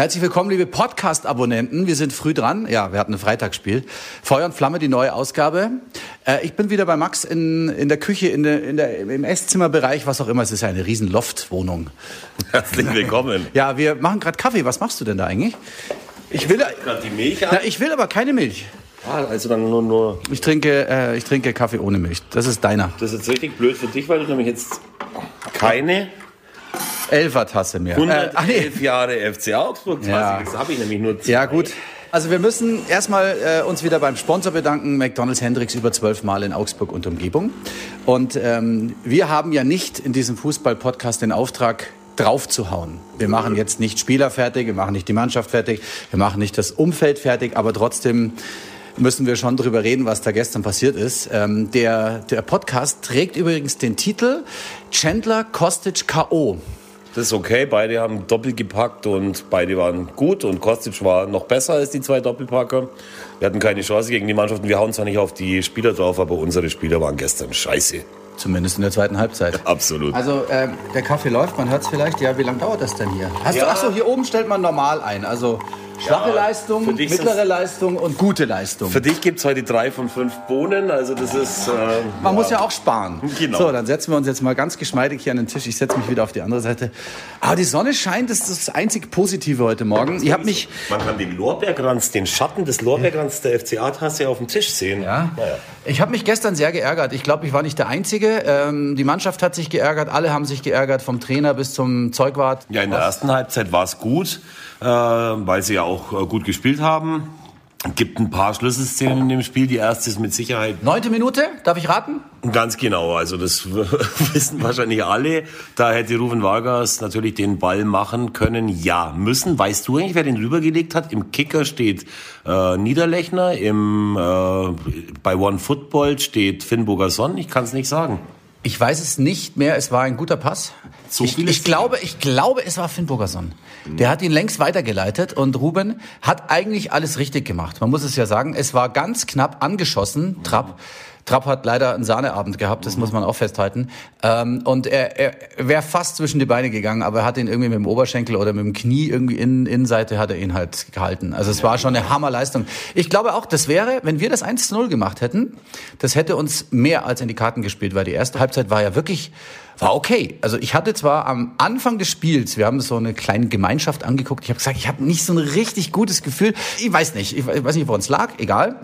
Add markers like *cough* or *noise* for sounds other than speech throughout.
Herzlich willkommen, liebe Podcast-Abonnenten. Wir sind früh dran. Ja, wir hatten ein Freitagsspiel. Feuer und Flamme, die neue Ausgabe. Äh, ich bin wieder bei Max in, in der Küche, in der, in der, im Esszimmerbereich, was auch immer. Es ist ja eine riesen Loftwohnung. Herzlich willkommen. Ja, wir machen gerade Kaffee. Was machst du denn da eigentlich? Ich will, Gerade die Milch na, ich will aber keine Milch. Ah, also dann nur, nur. Ich trinke, äh, ich trinke Kaffee ohne Milch. Das ist deiner. Das ist jetzt richtig blöd für dich, weil du nämlich jetzt keine Elfertasse mehr. Äh, ach nee. 111 Jahre FC Augsburg quasi. Ja. Das habe ich nämlich nur zwei. Ja, gut. Also wir müssen erstmal äh, uns wieder beim Sponsor bedanken, McDonald's Hendricks über zwölf Mal in Augsburg und Umgebung. Und ähm, wir haben ja nicht in diesem Fußball-Podcast den Auftrag, draufzuhauen. Wir machen jetzt nicht Spieler fertig, wir machen nicht die Mannschaft fertig, wir machen nicht das Umfeld fertig, aber trotzdem müssen wir schon drüber reden, was da gestern passiert ist. Ähm, der, der Podcast trägt übrigens den Titel Chandler Kostic K.O. Das ist okay. Beide haben doppelt gepackt und beide waren gut. Und Kostic war noch besser als die zwei Doppelpacker. Wir hatten keine Chance gegen die Mannschaften. Wir hauen zwar nicht auf die Spieler drauf, aber unsere Spieler waren gestern scheiße. Zumindest in der zweiten Halbzeit. *laughs* Absolut. Also äh, der Kaffee läuft, man hört es vielleicht. Ja, wie lange dauert das denn hier? Hast Ja. du, achso, hier oben stellt man normal ein. Also schwache Ja, Leistung, mittlere Leistung und gute Leistung. Für dich gibt es heute drei von fünf Bohnen. Also das ist... Äh, Man muss ja auch sparen. Genau. So, dann setzen wir uns jetzt mal ganz geschmeidig hier an den Tisch. Ich setze mich wieder auf die andere Seite. Aber die Sonne scheint, das ist das einzig Positive heute Morgen. Ich habe mich, Man kann den Lorbeerkranz, den Schatten des Lorbeerkranz der FCA-Tasse auf dem Tisch sehen. ja, Naja. ich habe mich gestern sehr geärgert. Ich glaube, ich war nicht der Einzige. Ähm, die Mannschaft hat sich geärgert, alle haben sich geärgert, vom Trainer bis zum Zeugwart. Ja, in der ersten Halbzeit war es gut, äh, weil sie ja auch äh, gut gespielt haben. Gibt ein paar Schlüsselszenen in dem Spiel. Die erste ist mit Sicherheit Neunte Minute, darf ich raten? ganz genau. Also das *laughs* wissen wahrscheinlich alle. Da hätte Ruven Vargas natürlich den Ball machen können. Ja, müssen. Weißt du eigentlich, wer den rübergelegt hat? Im Kicker steht äh, Niederlechner. Im, äh, bei One Football steht Finn Bogason. Ich kann es nicht sagen. Ich weiß es nicht mehr. Es war ein guter Pass. So ich, ich glaube, ich glaube, es war Finn Burgerson. Der hat ihn längst weitergeleitet und Ruben hat eigentlich alles richtig gemacht. Man muss es ja sagen. Es war ganz knapp angeschossen. Trapp. Trapp hat leider einen Sahneabend gehabt, das muss man auch festhalten. Ähm, und er, er wäre fast zwischen die Beine gegangen, aber er hat ihn irgendwie mit dem Oberschenkel oder mit dem Knie irgendwie in Innenseite hat er ihn halt gehalten. Also es war schon eine Hammerleistung. Ich glaube auch, das wäre, wenn wir das 1 zu 0 gemacht hätten, das hätte uns mehr als in die Karten gespielt, weil die erste Halbzeit war ja wirklich, war okay. Also ich hatte zwar am Anfang des Spiels, wir haben so eine kleine Gemeinschaft angeguckt, ich habe gesagt, ich habe nicht so ein richtig gutes Gefühl. Ich weiß nicht, ich weiß nicht, woran es lag, egal.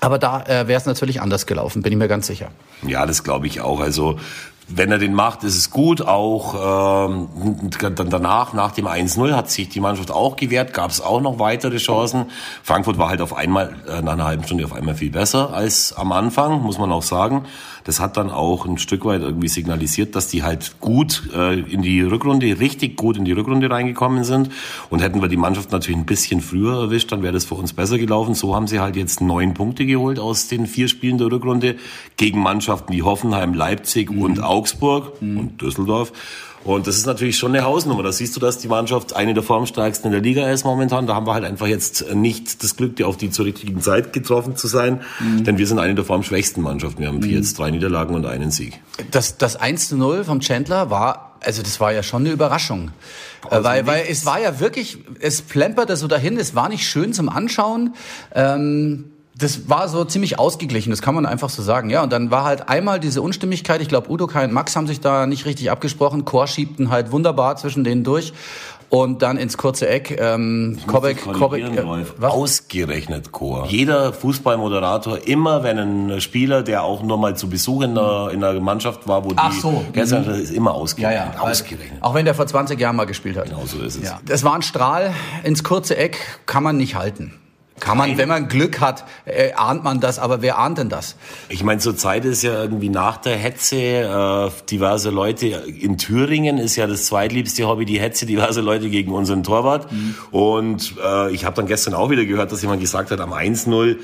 Aber da äh, wäre es natürlich anders gelaufen, bin ich mir ganz sicher. Ja, das glaube ich auch. Also wenn er den macht, ist es gut. Auch ähm, dann danach, nach dem 1-0, hat sich die Mannschaft auch gewehrt, gab es auch noch weitere Chancen. Frankfurt war halt auf einmal, äh, nach einer halben Stunde auf einmal viel besser als am Anfang, muss man auch sagen. Das hat dann auch ein Stück weit irgendwie signalisiert, dass die halt gut äh, in die Rückrunde, richtig gut in die Rückrunde reingekommen sind. Und hätten wir die Mannschaft natürlich ein bisschen früher erwischt, dann wäre das für uns besser gelaufen. So haben sie halt jetzt neun Punkte geholt aus den vier Spielen der Rückrunde gegen Mannschaften wie Hoffenheim, Leipzig und Augsburg und Düsseldorf. Und das ist natürlich schon eine Hausnummer. Da siehst du, dass die Mannschaft eine der formstärksten in der Liga ist momentan. Da haben wir halt einfach jetzt nicht das Glück, die auf die zur richtigen Zeit getroffen zu sein. Denn wir sind eine der formschwächsten Mannschaften. Wir haben vier jetzt drei Niederlagen und einen Sieg. Das, das 1 zu 0 vom Chandler war, also das war ja schon eine Überraschung. Äh, weil, weil es war ja wirklich, es plemperte so dahin, es war nicht schön zum Anschauen. Ähm, das war so ziemlich ausgeglichen, das kann man einfach so sagen. Ja, und dann war halt einmal diese Unstimmigkeit. Ich glaube, Udo Kai und Max haben sich da nicht richtig abgesprochen. Chor schiebten halt wunderbar zwischen denen durch. Und dann ins kurze Eck. Ähm, Kobeck, Kobeck, äh, was? Ausgerechnet Chor. Jeder Fußballmoderator, immer wenn ein Spieler, der auch nur mal zu Besuch in der, in der Mannschaft war, wo Ach die so. gestern ist immer Ja, ausgerechnet. ja. Ausgerechnet. Auch wenn der vor 20 Jahren mal gespielt hat. Genau so ist es. Ja, das war ein Strahl ins kurze Eck, kann man nicht halten. Kann man, wenn man Glück hat, äh, ahnt man das, aber wer ahnt denn das? Ich meine, zur Zeit ist ja irgendwie nach der Hetze äh, diverse Leute in Thüringen ist ja das zweitliebste Hobby die Hetze diverse Leute gegen unseren Torwart Mhm. und äh, ich habe dann gestern auch wieder gehört, dass jemand gesagt hat, am 1-0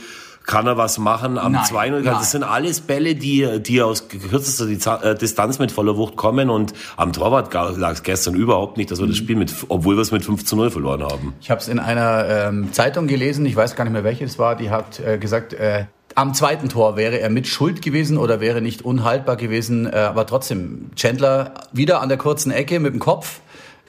kann er was machen, am Nein, 2-0 kann nein. das sind alles Bälle, die die aus kürzester äh, Distanz mit voller Wucht kommen. Und am Torwart lag es gestern überhaupt nicht, dass wir das Spiel mit obwohl wir es mit 5 zu 0 verloren haben. Ich habe es in einer ähm, Zeitung gelesen, ich weiß gar nicht mehr welche es war, die hat äh, gesagt, äh, am zweiten Tor wäre er mit Schuld gewesen oder wäre nicht unhaltbar gewesen, äh, aber trotzdem, Chandler wieder an der kurzen Ecke mit dem Kopf,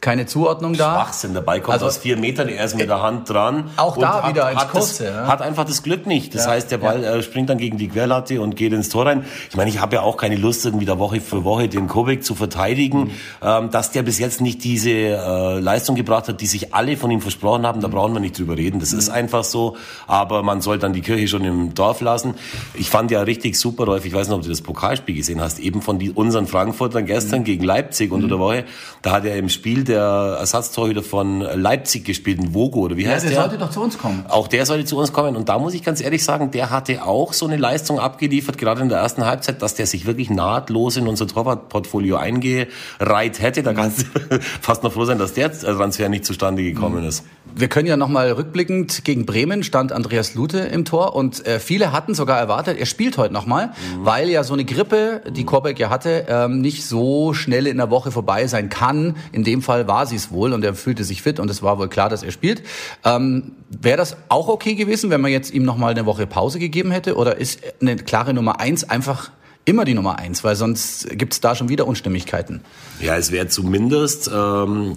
keine Zuordnung da. Schwachsinn, der Ball kommt also, aus vier Metern, er ist mit der Hand dran. Auch da hat, wieder ins hat Kurze. Das, ja. Hat einfach das Glück nicht. Das ja, heißt, der Ball ja. äh, springt dann gegen die Querlatte und geht ins Tor rein. Ich meine, ich habe ja auch keine Lust, irgendwie da Woche für Woche den Kubik zu verteidigen. Mhm. Ähm, dass der bis jetzt nicht diese äh, Leistung gebracht hat, die sich alle von ihm versprochen haben, da brauchen wir nicht drüber reden. Das mhm. ist einfach so. Aber man soll dann die Kirche schon im Dorf lassen. Ich fand ja richtig super, Rolf, ich weiß nicht, ob du das Pokalspiel gesehen hast, eben von die, unseren Frankfurtern gestern mhm. gegen Leipzig unter der Woche. Da hat er im Spiel der Ersatz Ersatztorhüter von Leipzig gespielt, ein Vogo oder wie ja, heißt der? Der sollte doch zu uns kommen. Auch der sollte zu uns kommen. Und da muss ich ganz ehrlich sagen, der hatte auch so eine Leistung abgeliefert, gerade in der ersten Halbzeit, dass der sich wirklich nahtlos in unser Torwartportfolio eingereiht hätte. Da kannst du *laughs* fast noch froh sein, dass der Transfer nicht zustande gekommen ist. Wir können ja nochmal rückblickend gegen Bremen stand Andreas Lute im Tor und äh, viele hatten sogar erwartet, er spielt heute nochmal, mhm. weil ja so eine Grippe, die Korbeck ja hatte, ähm, nicht so schnell in der Woche vorbei sein kann. In dem Fall war sie es wohl und er fühlte sich fit und es war wohl klar, dass er spielt. Ähm, Wäre das auch okay gewesen, wenn man jetzt ihm nochmal eine Woche Pause gegeben hätte oder ist eine klare Nummer eins einfach immer die Nummer eins, weil sonst gibt es da schon wieder Unstimmigkeiten. Ja, es wäre zumindest ähm,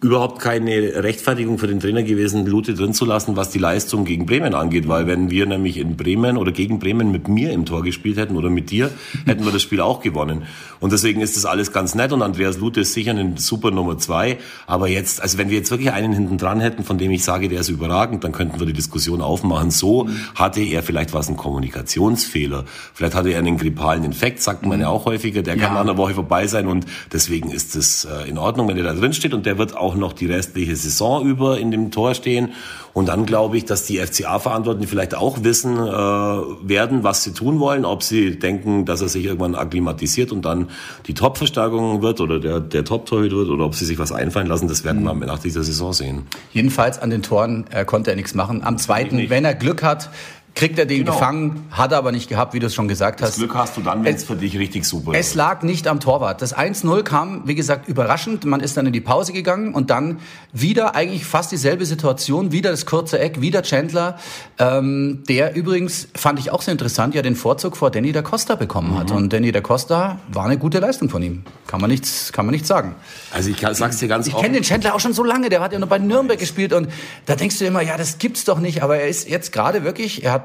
überhaupt keine Rechtfertigung für den Trainer gewesen, Lute drin zu lassen, was die Leistung gegen Bremen angeht, weil wenn wir nämlich in Bremen oder gegen Bremen mit mir im Tor gespielt hätten oder mit dir, *laughs* hätten wir das Spiel auch gewonnen. Und deswegen ist das alles ganz nett und Andreas Lute ist sicher eine super Nummer zwei. Aber jetzt, also wenn wir jetzt wirklich einen hinten dran hätten, von dem ich sage, der ist überragend, dann könnten wir die Diskussion aufmachen. So hatte er vielleicht was ein Kommunikationsfehler. Vielleicht hatte er einen grippalen Infekt, sagt man ja auch häufiger. Der kann ja. nach einer Woche vorbei sein und deswegen ist es äh, in Ordnung, wenn er da drin steht und der wird auch noch die restliche Saison über in dem Tor stehen. Und dann glaube ich, dass die FCA-Verantwortlichen vielleicht auch wissen äh, werden, was sie tun wollen, ob sie denken, dass er sich irgendwann akklimatisiert und dann die Top-Verstärkung wird oder der, der Top-Torhüter wird oder ob sie sich was einfallen lassen, das werden wir mhm. nach dieser Saison sehen. Jedenfalls an den Toren äh, konnte er nichts machen. Am zweiten, wenn er Glück hat, kriegt er den genau. gefangen, hat er aber nicht gehabt, wie du es schon gesagt hast. Das Glück hast du dann, wenn es für dich richtig super ist. Es lag nicht am Torwart. Das 1-0 kam, wie gesagt, überraschend. Man ist dann in die Pause gegangen und dann wieder eigentlich fast dieselbe Situation, wieder das kurze Eck, wieder Chandler, ähm, der übrigens, fand ich auch sehr interessant, ja den Vorzug vor Danny da Costa bekommen mhm. hat. Und Danny da Costa war eine gute Leistung von ihm. Kann man nichts, kann man nichts sagen. Also ich sag's dir ganz Ich kenne den Chandler auch schon so lange, der hat ja nur bei Nürnberg gespielt und da denkst du immer, ja, das gibt's doch nicht, aber er ist jetzt gerade wirklich, er hat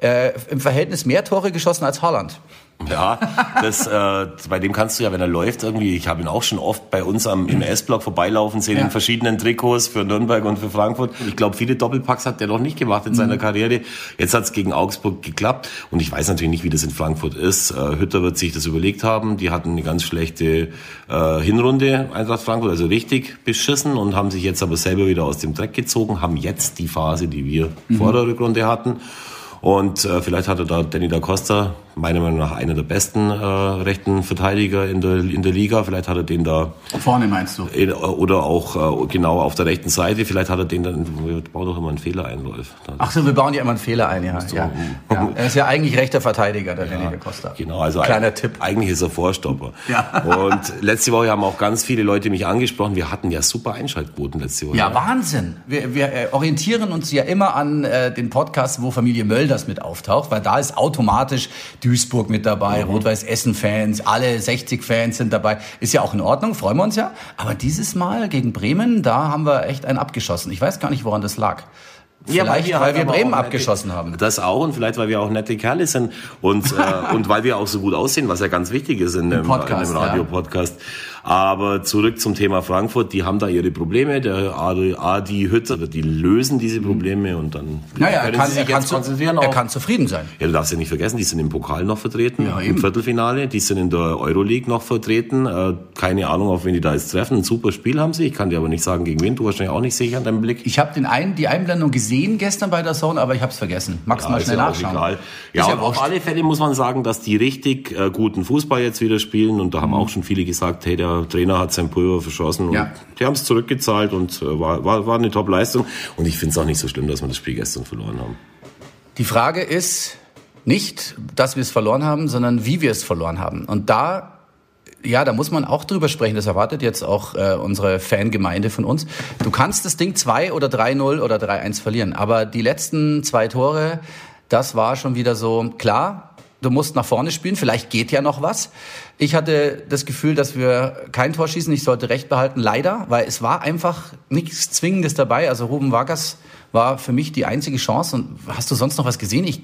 äh, im Verhältnis mehr Tore geschossen als Haaland. Ja, das, äh, bei dem kannst du ja, wenn er läuft, irgendwie, ich habe ihn auch schon oft bei uns am, im S-Block vorbeilaufen sehen, ja. in verschiedenen Trikots für Nürnberg und für Frankfurt. Ich glaube, viele Doppelpacks hat der noch nicht gemacht in seiner mhm. Karriere. Jetzt hat es gegen Augsburg geklappt und ich weiß natürlich nicht, wie das in Frankfurt ist. Äh, Hütter wird sich das überlegt haben. Die hatten eine ganz schlechte äh, Hinrunde, Eintracht Frankfurt, also richtig beschissen und haben sich jetzt aber selber wieder aus dem Dreck gezogen, haben jetzt die Phase, die wir mhm. vor der Rückrunde hatten. Und äh, vielleicht hatte da Danny da Costa meiner Meinung nach einer der besten äh, rechten Verteidiger in der, in der Liga. Vielleicht hat er den da. Vorne meinst du? In, oder auch äh, genau auf der rechten Seite. Vielleicht hat er den dann. Wir bauen doch immer einen Fehler ein, Rolf. Ach so, wir bauen ja immer einen Fehler ein, ja. ja. ja. Er ist ja eigentlich rechter Verteidiger, der ja, Danny Costa. Genau, also Kleiner ein, Tipp. eigentlich ist er Vorstopper. Ja. Und letzte Woche haben auch ganz viele Leute mich angesprochen. Wir hatten ja super Einschaltquoten letzte Woche. Ja, Wahnsinn. Wir, wir äh, orientieren uns ja immer an äh, den Podcast, wo Familie Mölders mit auftaucht, weil da ist automatisch Duisburg mit dabei, mhm. Rot-Weiß-Essen-Fans, alle 60-Fans sind dabei. Ist ja auch in Ordnung, freuen wir uns ja. Aber dieses Mal gegen Bremen, da haben wir echt einen abgeschossen. Ich weiß gar nicht, woran das lag. Vielleicht, ja, weil wir, weil wir Bremen abgeschossen nette, haben. Das auch und vielleicht, weil wir auch nette Kerle sind und, *laughs* äh, und weil wir auch so gut aussehen, was ja ganz wichtig ist in dem, Podcast, in dem Radio-Podcast. Ja. Aber zurück zum Thema Frankfurt, die haben da ihre Probleme. Der Adi, Adi Hütter, die lösen diese Probleme und dann naja, können kann, sie sich jetzt konzentrieren. Er kann zufrieden sein. Ja, du darfst ja nicht vergessen, die sind im Pokal noch vertreten, ja, im Viertelfinale, die sind in der Euroleague noch vertreten. Äh, keine Ahnung, auf wen die da jetzt treffen. Ein super Spiel haben sie. Ich kann dir aber nicht sagen, gegen wen. Du wahrscheinlich auch nicht sicher an deinem Blick. Ich habe den einen, die Einblendung gesehen gestern bei der Zone, aber ich habe es vergessen. Magst ja, mal schnell ja nachschauen. Ja, ja auf alle Fälle muss man sagen, dass die richtig äh, guten Fußball jetzt wieder spielen und da haben mhm. auch schon viele gesagt, hey, der Trainer hat sein Pulver verschossen. Und ja. Die haben es zurückgezahlt und äh, war, war, war eine Top-Leistung. Und ich finde es auch nicht so schlimm, dass wir das Spiel gestern verloren haben. Die Frage ist nicht, dass wir es verloren haben, sondern wie wir es verloren haben. Und da ja, da muss man auch drüber sprechen. Das erwartet jetzt auch äh, unsere Fangemeinde von uns. Du kannst das Ding 2 oder 3-0 oder 3-1 verlieren. Aber die letzten zwei Tore, das war schon wieder so, klar, du musst nach vorne spielen, vielleicht geht ja noch was. Ich hatte das Gefühl, dass wir kein Tor schießen, ich sollte recht behalten, leider, weil es war einfach nichts Zwingendes dabei. Also Ruben Vargas war für mich die einzige Chance. Und hast du sonst noch was gesehen? Ich,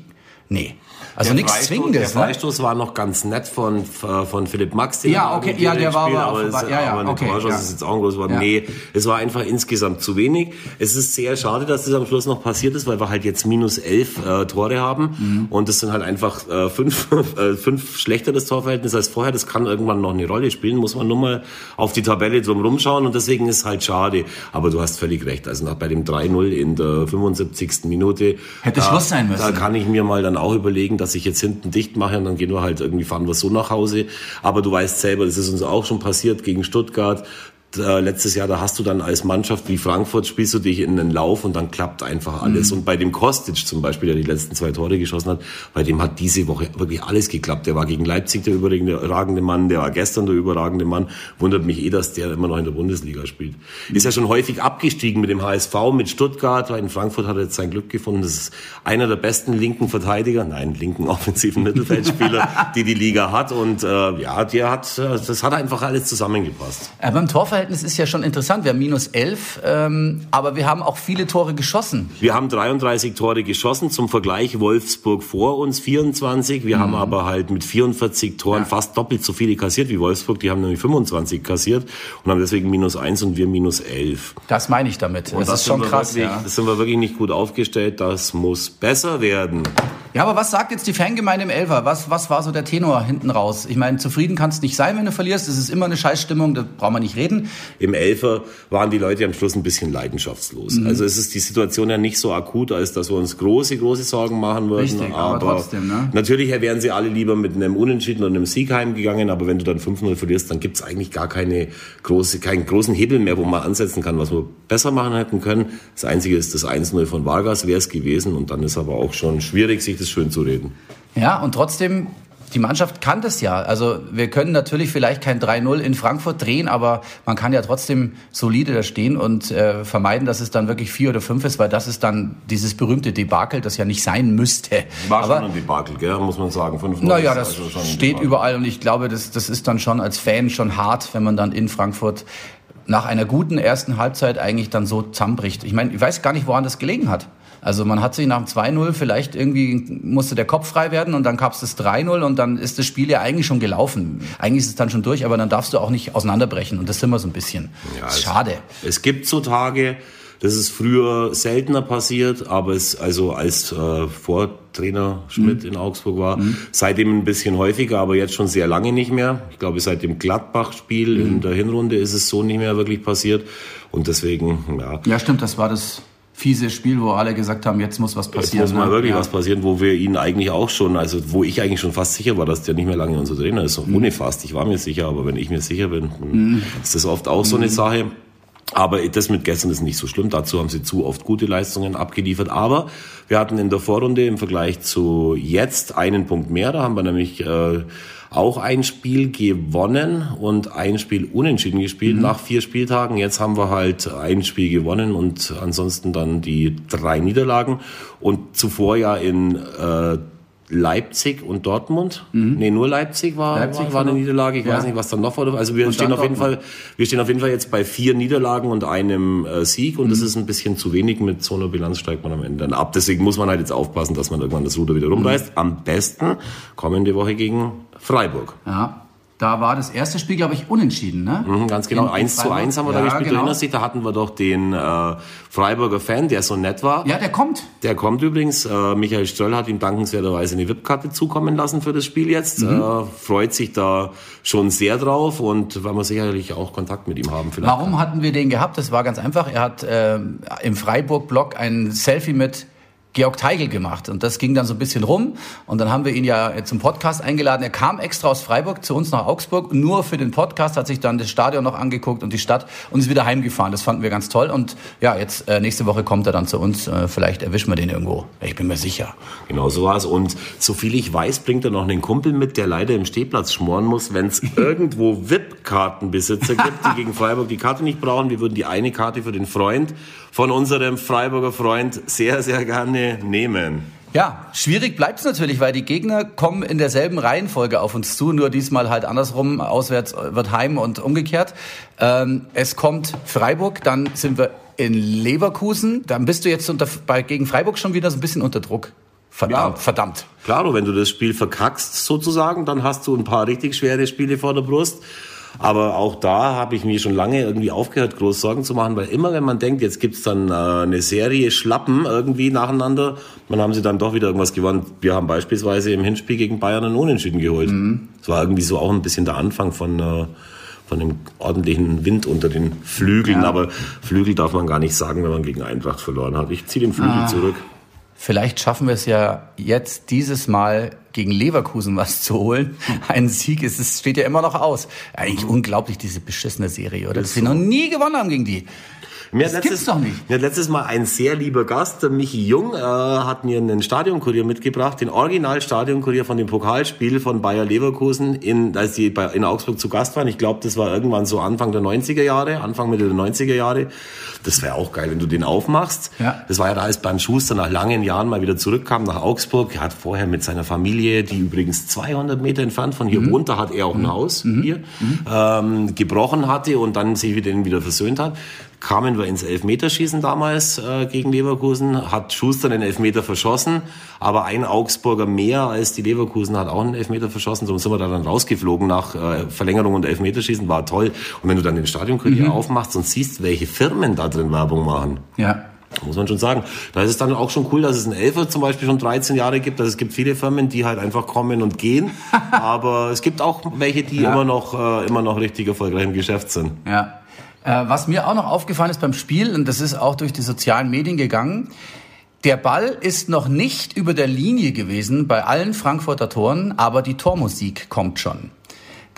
nee. Also nichts Zwingendes. Der ne? Freistoß ne? war noch ganz nett von, von Philipp Max. Den ja, okay, ja, der war aber, aber, es, ja, ja, aber okay, Torschuss ja. ist jetzt auch ein großes Wort. Ja. Nee, es war einfach insgesamt zu wenig. Es ist sehr schade, dass das am Schluss noch passiert ist, weil wir halt jetzt minus elf äh, Tore haben. Mhm. Und das sind halt einfach äh, fünf, *laughs* äh, fünf schlechteres Torverhältnis als vorher. Das kann irgendwann noch eine Rolle spielen, muss man nur mal auf die Tabelle drum rumschauen. Und deswegen ist halt schade. Aber du hast völlig recht. Also nach bei dem 3-0 in der 75. Minute. Hätte Schluss sein müssen. Da kann ich mir mal dann auch überlegen, dass ich jetzt hinten dicht mache und dann gehen wir halt irgendwie, fahren wir so nach Hause. Aber du weißt selber, das ist uns auch schon passiert gegen Stuttgart äh, letztes Jahr, da hast du dann als Mannschaft wie Frankfurt, spielst du dich in den Lauf und dann klappt einfach alles. Mhm. Und bei dem Kostic zum Beispiel, der die letzten zwei Tore geschossen hat, bei dem hat diese Woche wirklich alles geklappt. Der war gegen Leipzig der überragende Mann, der war gestern der überragende Mann. Wundert mich eh, dass der immer noch in der Bundesliga spielt. Ist ja schon häufig abgestiegen mit dem HSV, mit Stuttgart. In Frankfurt hat er jetzt sein Glück gefunden. Das ist einer der besten linken Verteidiger, nein, linken *laughs* offensiven Mittelfeldspieler, *laughs* die die Liga hat. Und äh, ja, der hat, das hat einfach alles zusammengepasst. Äh, beim Torverhältnis Torverhältnis ist ja schon interessant. Wir haben minus 11, ähm, aber wir haben auch viele Tore geschossen. Wir haben 33 Tore geschossen. Zum Vergleich Wolfsburg vor uns 24. Wir mhm. haben aber halt mit 44 Toren ja. fast doppelt so viele kassiert wie Wolfsburg. Die haben nämlich 25 kassiert und haben deswegen minus 1 und wir minus 11. Das meine ich damit. Und das, das ist schon krass. Wirklich, ja. Das sind wir wirklich nicht gut aufgestellt. Das muss besser werden. Ja, aber was sagt jetzt die Fangemeinde im Elfer? Was, was war so der Tenor hinten raus? Ich meine, zufrieden kannst du nicht sein, wenn du verlierst. Es ist immer eine Scheißstimmung, da braucht man nicht reden. Im Elfer waren die Leute am Schluss ein bisschen leidenschaftslos. Mhm. Also es ist die Situation ja nicht so akut, als dass wir uns große, große Sorgen machen würden. Richtig, aber, aber trotzdem, ne? Natürlich wären sie alle lieber mit einem Unentschieden und einem Sieg heimgegangen, aber wenn du dann 5-0 verlierst, dann gibt's eigentlich gar keine große, keinen großen Hebel mehr, wo man ansetzen kann, was wir besser machen hätten können. Das Einzige ist das 1-0 von Vargas wäre es gewesen und dann ist aber auch schon schwierig, sich das schön zu reden. Ja, und trotzdem die Mannschaft kann das ja. Also wir können natürlich vielleicht kein 3-0 in Frankfurt drehen, aber man kann ja trotzdem solide da stehen und äh, vermeiden, dass es dann wirklich 4 oder 5 ist, weil das ist dann dieses berühmte Debakel, das ja nicht sein müsste. War aber, schon ein Debakel, gell, muss man sagen. naja, das also steht überall und ich glaube, das, das ist dann schon als Fan schon hart, wenn man dann in Frankfurt nach einer guten ersten Halbzeit eigentlich dann so zusammenbricht. Ich meine, ich weiß gar nicht, woran das gelegen hat. Also man hat sich nach dem 2-0 vielleicht irgendwie musste der Kopf frei werden und dann gab es das 3-0 und dann ist das Spiel ja eigentlich schon gelaufen. Eigentlich ist es dann schon durch, aber dann darfst du auch nicht auseinanderbrechen und das sind wir so ein bisschen. Ja, Schade. Es, es gibt so Tage, das ist früher seltener passiert, aber es also als äh, Vortrainer Schmidt mhm. in Augsburg war, mhm. seitdem ein bisschen häufiger, aber jetzt schon sehr lange nicht mehr. Ich glaube, seit dem Gladbach-Spiel mhm. in der Hinrunde ist es so nicht mehr wirklich passiert. Und deswegen, ja. Ja, stimmt, das war das fiese Spiel, wo alle gesagt haben, jetzt muss was passieren. Jetzt muss mal ne? wirklich ja. was passieren, wo wir ihn eigentlich auch schon, also wo ich eigentlich schon fast sicher war, dass der nicht mehr lange unser Trainer ist. Mhm. Ohne fast, ich war mir sicher, aber wenn ich mir sicher bin, mhm. ist das oft auch so eine mhm. Sache. Aber das mit gestern ist nicht so schlimm. Dazu haben sie zu oft gute Leistungen abgeliefert. Aber wir hatten in der Vorrunde im Vergleich zu jetzt einen Punkt mehr. Da haben wir nämlich äh, auch ein Spiel gewonnen und ein Spiel unentschieden gespielt mhm. nach vier Spieltagen. Jetzt haben wir halt ein Spiel gewonnen und ansonsten dann die drei Niederlagen. Und zuvor ja in äh, Leipzig und Dortmund. Mhm. Nee, nur Leipzig war, Leipzig war, war eine Niederlage. Ich ja. weiß nicht, was dann noch war. Also wir und stehen auf jeden Fall, wir stehen auf jeden Fall jetzt bei vier Niederlagen und einem äh, Sieg und mhm. das ist ein bisschen zu wenig. Mit so einer Bilanz steigt man am Ende dann ab. Deswegen muss man halt jetzt aufpassen, dass man irgendwann das Ruder wieder rumreißt. Mhm. Am besten kommende Woche gegen Freiburg. Ja. Da war das erste Spiel, glaube ich, unentschieden, ne? Mhm, ganz genau. Eins zu eins haben wir ja, da gespielt. Genau. Du erinnerst dich, da hatten wir doch den äh, Freiburger Fan, der so nett war. Ja, der kommt. Der kommt übrigens. Äh, Michael Stöll hat ihm dankenswerterweise eine VIP-Karte zukommen lassen für das Spiel jetzt. Mhm. Äh, freut sich da schon sehr drauf und weil wir sicherlich auch Kontakt mit ihm haben. Vielleicht. Warum hatten wir den gehabt? Das war ganz einfach. Er hat äh, im Freiburg-Blog ein Selfie mit Georg Teigl gemacht. Und das ging dann so ein bisschen rum. Und dann haben wir ihn ja zum Podcast eingeladen. Er kam extra aus Freiburg zu uns nach Augsburg, nur für den Podcast, hat sich dann das Stadion noch angeguckt und die Stadt und ist wieder heimgefahren. Das fanden wir ganz toll. Und ja, jetzt äh, nächste Woche kommt er dann zu uns. Äh, vielleicht erwischen wir den irgendwo. Ich bin mir sicher. Genau so war es. Und soviel ich weiß, bringt er noch einen Kumpel mit, der leider im Stehplatz schmoren muss, wenn es *laughs* irgendwo VIP-Kartenbesitzer gibt, die gegen Freiburg die Karte nicht brauchen. Wir würden die eine Karte für den Freund von unserem Freiburger Freund sehr, sehr gerne nehmen. Ja, schwierig bleibt es natürlich, weil die Gegner kommen in derselben Reihenfolge auf uns zu, nur diesmal halt andersrum, auswärts wird heim und umgekehrt. Ähm, es kommt Freiburg, dann sind wir in Leverkusen, dann bist du jetzt unter, bei, gegen Freiburg schon wieder so ein bisschen unter Druck. Verdammt, ja, verdammt. Klar, wenn du das Spiel verkackst sozusagen, dann hast du ein paar richtig schwere Spiele vor der Brust. Aber auch da habe ich mir schon lange irgendwie aufgehört, groß Sorgen zu machen, weil immer wenn man denkt, jetzt gibt's dann äh, eine Serie Schlappen irgendwie nacheinander, dann haben sie dann doch wieder irgendwas gewonnen. Wir haben beispielsweise im Hinspiel gegen Bayern einen Unentschieden geholt. Mhm. Das war irgendwie so auch ein bisschen der Anfang von... Äh, von dem ordentlichen Wind unter den Flügeln. Ja. Aber Flügel darf man gar nicht sagen, wenn man gegen Eintracht verloren hat. Ich ziehe den Flügel ah. zurück. Vielleicht schaffen wir es ja jetzt dieses Mal gegen Leverkusen was zu holen. Ein Sieg ist, es steht ja immer noch aus. Eigentlich mhm. unglaublich, diese beschissene Serie, oder? Dass wir noch nie gewonnen haben gegen die. Mir das letztes, gibt's doch nicht. Mir hat letztes Mal ein sehr lieber Gast, der Michi Jung, äh, hat mir einen Stadionkurier mitgebracht, den Original-Stadionkurier von dem Pokalspiel von Bayer Leverkusen, in, als die bei, in Augsburg zu Gast waren. Ich glaube, das war irgendwann so Anfang der 90er Jahre, Anfang Mitte der 90er Jahre. Das wäre auch geil, wenn du den aufmachst. Ja. Das war ja da, als Bernd Schuster nach langen Jahren mal wieder zurückkam nach Augsburg. Er hat vorher mit seiner Familie, die übrigens 200 Meter entfernt von hier mhm. wohnt, da hat er auch ein mhm. Haus mhm. hier, mhm. ähm, gebrochen hatte und dann sich mit denen wieder versöhnt hat kamen wir ins Elfmeterschießen damals äh, gegen Leverkusen, hat Schuster den Elfmeter verschossen, aber ein Augsburger mehr als die Leverkusen hat auch einen Elfmeter verschossen, so sind wir da dann rausgeflogen nach äh, Verlängerung und Elfmeterschießen, war toll. Und wenn du dann den Stadionkurier mhm. aufmachst und siehst, welche Firmen da drin Werbung machen. Ja. Muss man schon sagen. Da ist es dann auch schon cool, dass es einen Elfer zum Beispiel schon 13 Jahre gibt. Also es gibt viele Firmen, die halt einfach kommen und gehen. *laughs* aber es gibt auch welche, die ja. immer noch, äh, immer noch richtig erfolgreich im Geschäft sind. Ja. Äh, was mir auch noch aufgefallen ist beim Spiel, und das ist auch durch die sozialen Medien gegangen, der Ball ist noch nicht über der Linie gewesen bei allen Frankfurter Toren, aber die Tormusik kommt schon.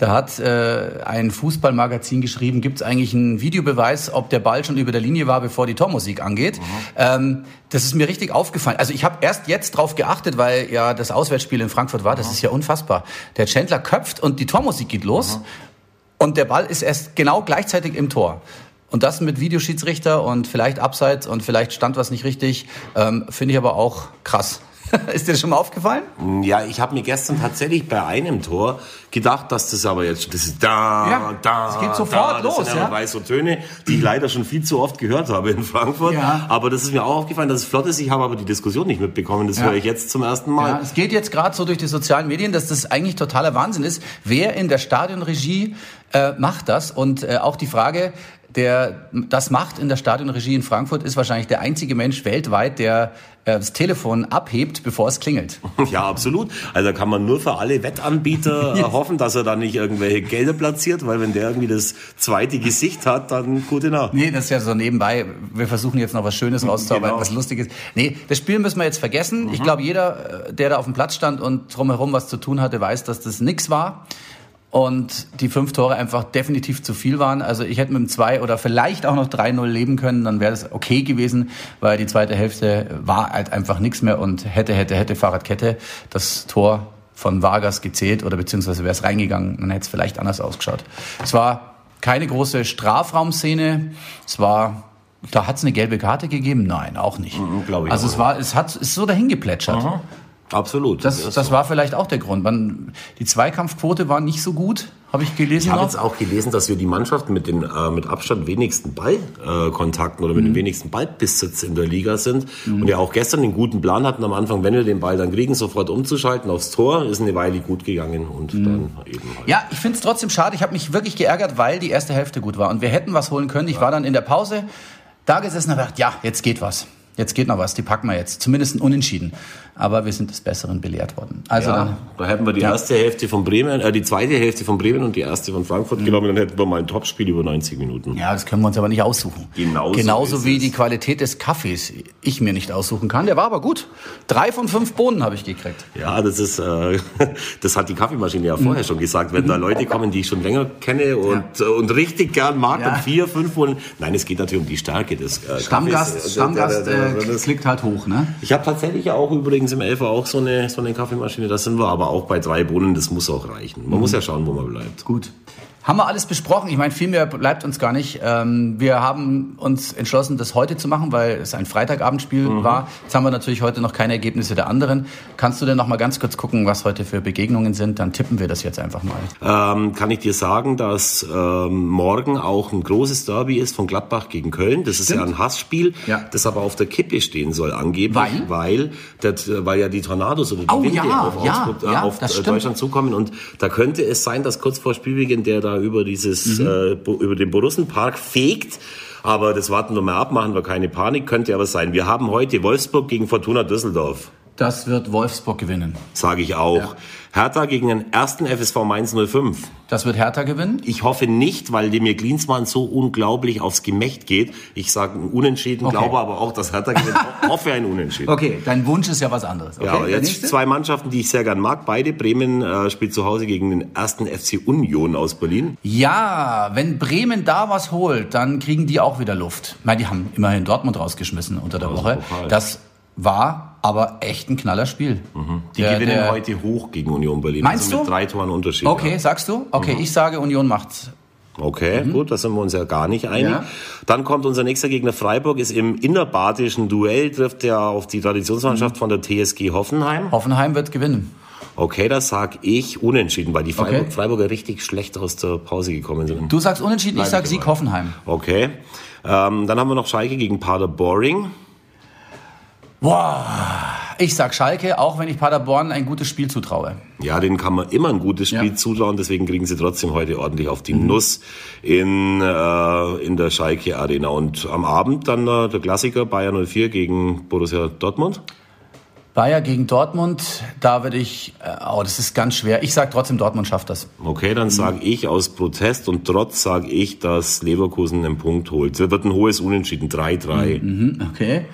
Da hat äh, ein Fußballmagazin geschrieben, gibt es eigentlich einen Videobeweis, ob der Ball schon über der Linie war, bevor die Tormusik angeht. Mhm. Ähm, das ist mir richtig aufgefallen. Also ich habe erst jetzt drauf geachtet, weil ja das Auswärtsspiel in Frankfurt war. Das mhm. ist ja unfassbar. Der Chandler köpft und die Tormusik geht los. Mhm. Und der Ball ist erst genau gleichzeitig im Tor. Und das mit Videoschiedsrichter und vielleicht Abseits und vielleicht stand was nicht richtig, ähm, finde ich aber auch krass. *laughs* ist dir das schon mal aufgefallen? Ja, ich habe mir gestern tatsächlich bei einem Tor gedacht, dass das aber jetzt, das ist da, ja, da, es geht sofort da, das los, sind ja. weiße Töne, die ich leider schon viel zu oft gehört habe in Frankfurt. Ja. Aber das ist mir auch aufgefallen, dass es flott ist. Ich habe aber die Diskussion nicht mitbekommen. Das ja. höre ich jetzt zum ersten Mal. Ja, es geht jetzt gerade so durch die sozialen Medien, dass das eigentlich totaler Wahnsinn ist. Wer in der Stadionregie äh, macht das. Und äh, auch die Frage, der das macht in der Stadionregie in Frankfurt, ist wahrscheinlich der einzige Mensch weltweit, der äh, das Telefon abhebt, bevor es klingelt. *laughs* Ja, absolut. Also kann man nur für alle Wettanbieter *laughs* *laughs* hoffen, dass er da nicht irgendwelche Gelder platziert, weil wenn der irgendwie das zweite Gesicht hat, dann gute Nacht. Nee, das ist ja so nebenbei. Wir versuchen jetzt noch was Schönes rauszuarbeiten, genau. was Lustiges. Nee, das Spiel müssen wir jetzt vergessen. Mhm. Ich glaube, jeder, äh, der da auf dem Platz stand und drumherum was zu tun hatte, weiß, dass das nix war und die fünf Tore einfach definitiv zu viel waren. Also ich hätte mit dem zwei oder vielleicht auch noch 3-0 leben können, dann wäre das okay gewesen, weil die zweite Hälfte war halt einfach nichts mehr und hätte, hätte, hätte Fahrradkette das Tor von Vargas gezählt oder beziehungsweise wäre es reingegangen, dann hätte es vielleicht anders ausgeschaut. Es war keine große Strafraumszene, es war da hat es eine gelbe Karte gegeben? Nein, auch nicht. Mhm, ich. Also auch. es war, es hat, ist so dahin geplätschert. Absolut. Das, das, das war vielleicht auch der Grund. Man, die Zweikampfquote war nicht so gut, habe ich gelesen. Ich habe jetzt auch gelesen, dass wir die Mannschaft mit den äh, mit Abstand wenigsten Ballkontakten äh, oder mit mhm. dem wenigsten Ballbesitz in der Liga sind mhm. und ja auch gestern den guten Plan hatten am Anfang, wenn wir den Ball dann kriegen, sofort umzuschalten aufs Tor, ist eine Weile gut gegangen und mhm. dann eben. Halt. Ja, ich finde es trotzdem schade. Ich habe mich wirklich geärgert, weil die erste Hälfte gut war und wir hätten was holen können. Ich ja. war dann in der Pause da gesessen und gedacht, ja, jetzt geht was jetzt geht noch was, die packen wir jetzt. Zumindest ein Unentschieden. Aber wir sind des Besseren belehrt worden. Also ja, dann, da hätten wir die ja. erste Hälfte von Bremen, äh, die zweite Hälfte von Bremen und die erste von Frankfurt mhm. genommen, dann hätten wir mal ein Topspiel über 90 Minuten. Ja, das können wir uns aber nicht aussuchen. Genauso, Genauso wie es. die Qualität des Kaffees ich mir nicht aussuchen kann. Der war aber gut. Drei von fünf Bohnen habe ich gekriegt. Ja, das ist, äh, *laughs* das hat die Kaffeemaschine ja vorher mhm. schon gesagt. Wenn da Leute kommen, die ich schon länger kenne und, ja. und richtig gern mag, ja. und vier, fünf Bohnen. Nein, es geht natürlich um die Stärke des äh, Stammgast, Kaffees. Stammgast äh, klickt halt hoch, ne? Ich habe tatsächlich auch übrigens im Elfer auch so eine, so eine Kaffeemaschine. Da sind wir aber auch bei drei Bohnen. Das muss auch reichen. Man mhm. muss ja schauen, wo man bleibt. Gut. Haben wir alles besprochen? Ich meine, viel mehr bleibt uns gar nicht. Ähm, wir haben uns entschlossen, das heute zu machen, weil es ein Freitagabendspiel mhm. war. Jetzt haben wir natürlich heute noch keine Ergebnisse der anderen. Kannst du denn noch mal ganz kurz gucken, was heute für Begegnungen sind? Dann tippen wir das jetzt einfach mal. Ähm, kann ich dir sagen, dass ähm, morgen auch ein großes Derby ist von Gladbach gegen Köln. Das Stimmt. ist ja ein Hassspiel, ja. das aber auf der Kippe stehen soll angeblich, weil, weil, das, weil ja die Tornados oder die oh, Winde ja, auf, ja, Augsburg, äh, auf Deutschland zukommen. Und da könnte es sein, dass kurz vor Spielbeginn der da über dieses mhm. äh, über den Borussenpark fegt. Aber das warten wir mal ab, machen wir keine Panik, könnte aber sein. Wir haben heute Wolfsburg gegen Fortuna Düsseldorf. Das wird Wolfsburg gewinnen. Sage ich auch. Ja. Hertha gegen den ersten FSV Mainz 05. Das wird Hertha gewinnen? Ich hoffe nicht, weil Demir Klinsmann so unglaublich aufs Gemächt geht. Ich sage ein Unentschieden, okay. glaube aber auch, dass Hertha gewinnt. *laughs* hoffe ein Unentschieden. Okay, dein Wunsch ist ja was anderes. Okay, ja, jetzt zwei Mannschaften, die ich sehr gern mag. Beide. Bremen äh, spielt zu Hause gegen den ersten FC Union aus Berlin. Ja, wenn Bremen da was holt, dann kriegen die auch wieder Luft. Ich meine, die haben immerhin Dortmund rausgeschmissen unter der Woche. Das war aber echt ein knaller Spiel. Mhm. Die der, gewinnen der, heute hoch gegen Union Berlin. Meinst also mit du? drei Toren Unterschied. Okay, ja. sagst du? Okay, mhm. ich sage, Union macht's. Okay, mhm. gut, da sind wir uns ja gar nicht einig. Ja. Dann kommt unser nächster Gegner Freiburg, ist im innerbadischen Duell, trifft er auf die Traditionsmannschaft mhm. von der TSG Hoffenheim. Hoffenheim wird gewinnen. Okay, das sag ich unentschieden, weil die Freiburg, okay. Freiburger richtig schlecht aus der Pause gekommen sind. Du sagst unentschieden, ich sag Sieg Hoffenheim. Okay. Ähm, dann haben wir noch Schalke gegen Paderboring. Boah, ich sag Schalke, auch wenn ich Paderborn ein gutes Spiel zutraue. Ja, denen kann man immer ein gutes Spiel ja. zutrauen, deswegen kriegen sie trotzdem heute ordentlich auf die mhm. Nuss in, äh, in der Schalke Arena. Und am Abend dann äh, der Klassiker Bayern 04 gegen Borussia Dortmund. Bayer gegen Dortmund, da würde ich, äh, oh, das ist ganz schwer. Ich sage trotzdem, Dortmund schafft das. Okay, dann sage ich aus Protest und trotz sage ich, dass Leverkusen einen Punkt holt. Es wird ein hohes Unentschieden, 3-3. Mhm, okay.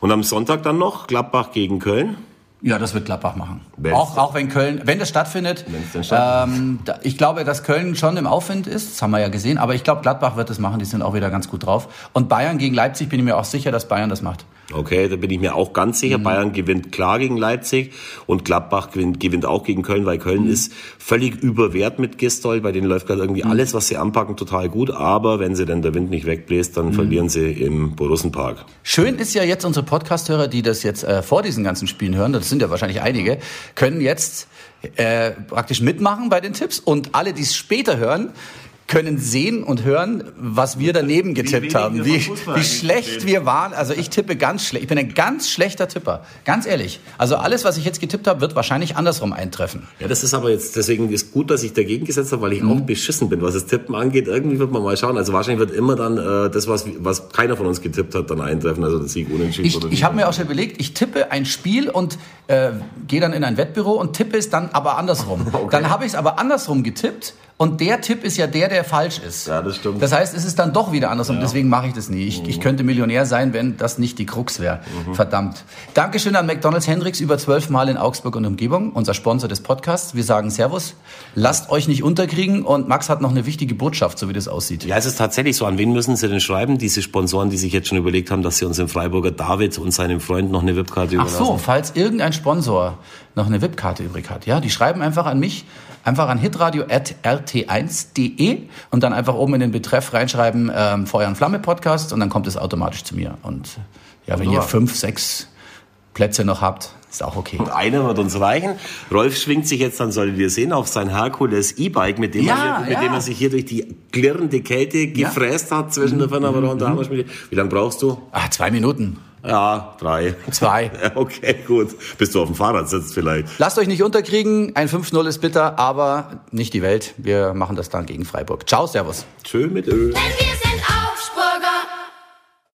Und am Sonntag dann noch Gladbach gegen Köln. Ja, das wird Gladbach machen. auch, auch wenn Köln, wenn das stattfindet. Ähm, da, ich glaube, dass Köln schon im Aufwind ist, das haben wir ja gesehen, aber ich glaube, Gladbach wird das machen, die sind auch wieder ganz gut drauf. Und Bayern gegen Leipzig bin ich mir auch sicher, dass Bayern das macht. Okay, da bin ich mir auch ganz sicher. Mhm. Bayern gewinnt klar gegen Leipzig und Gladbach gewinnt, gewinnt auch gegen Köln, weil Köln mhm. ist völlig überwert mit Gistol. Bei denen läuft gerade irgendwie mhm. alles, was sie anpacken, total gut. Aber wenn sie denn der Wind nicht wegbläst, dann mhm. verlieren sie im Borussenpark. Schön ist ja jetzt unsere Podcasthörer, die das jetzt äh, vor diesen ganzen Spielen hören, das sind ja wahrscheinlich einige, können jetzt äh, praktisch mitmachen bei den Tipps und alle, die es später hören, können sehen und hören, was wir daneben getippt wie haben. Wie, wie schlecht wir waren. Also ich tippe ganz schlecht. Ich bin ein ganz schlechter Tipper. Ganz ehrlich. Also alles, was ich jetzt getippt habe, wird wahrscheinlich andersrum eintreffen. Ja, das ist aber jetzt, deswegen ist gut, dass ich dagegen gesetzt habe, weil ich mhm. auch beschissen bin, was das Tippen angeht. Irgendwie wird man mal schauen. Also wahrscheinlich wird immer dann äh, das, was, was keiner von uns getippt hat, dann eintreffen. Also der Sieg unentschieden. Ich, ich habe mir auch schon überlegt, ich tippe ein Spiel und äh, gehe dann in ein Wettbüro und tippe es dann aber andersrum. *laughs* Okay. Dann habe ich es aber andersrum getippt und der Tipp ist ja der, der falsch ist. Ja, das stimmt. Das heißt, es ist dann doch wieder andersrum. Ja. Deswegen mache ich das nie. Ich, mhm. ich, könnte Millionär sein, wenn das nicht die Krux wäre. Mhm. Verdammt. Dankeschön an McDonalds Hendricks über zwölf Mal in Augsburg und Umgebung, unser Sponsor des Podcasts. Wir sagen Servus. Lasst euch nicht unterkriegen. Und Max hat noch eine wichtige Botschaft, so wie das aussieht. Ja, es ist tatsächlich so. An wen müssen Sie denn schreiben, diese Sponsoren, die sich jetzt schon überlegt haben, dass sie uns im Freiburger David und seinem Freund noch eine VIP-Karte überlassen? Ach so, falls irgendein Sponsor noch eine VIP-Karte übrig hat. Ja, die schreiben einfach an mich einfach an hitradio.rt1.de und dann einfach oben in den Betreff reinschreiben, ähm, Feuer und Flamme Podcast und dann kommt es automatisch zu mir. Und ja, wenn ihr fünf, sechs Plätze noch habt, ist auch okay. Und einer wird uns reichen. Rolf schwingt sich jetzt, dann solltet ihr sehen, auf sein Herkules E-Bike, mit, dem, ja, er, mit ja. dem er sich hier durch die klirrende Kälte gefräst ja. hat zwischen der Firma und der Hammerschmiede. Wie lange brauchst du? Ah, zwei Minuten. Ja, drei. Zwei. *laughs* Okay, gut. Bis du auf dem Fahrrad sitzt vielleicht. Lasst euch nicht unterkriegen. Ein 5-0 ist bitter, aber nicht die Welt. Wir machen das dann gegen Freiburg. Ciao, Servus. Tschö mit Öl.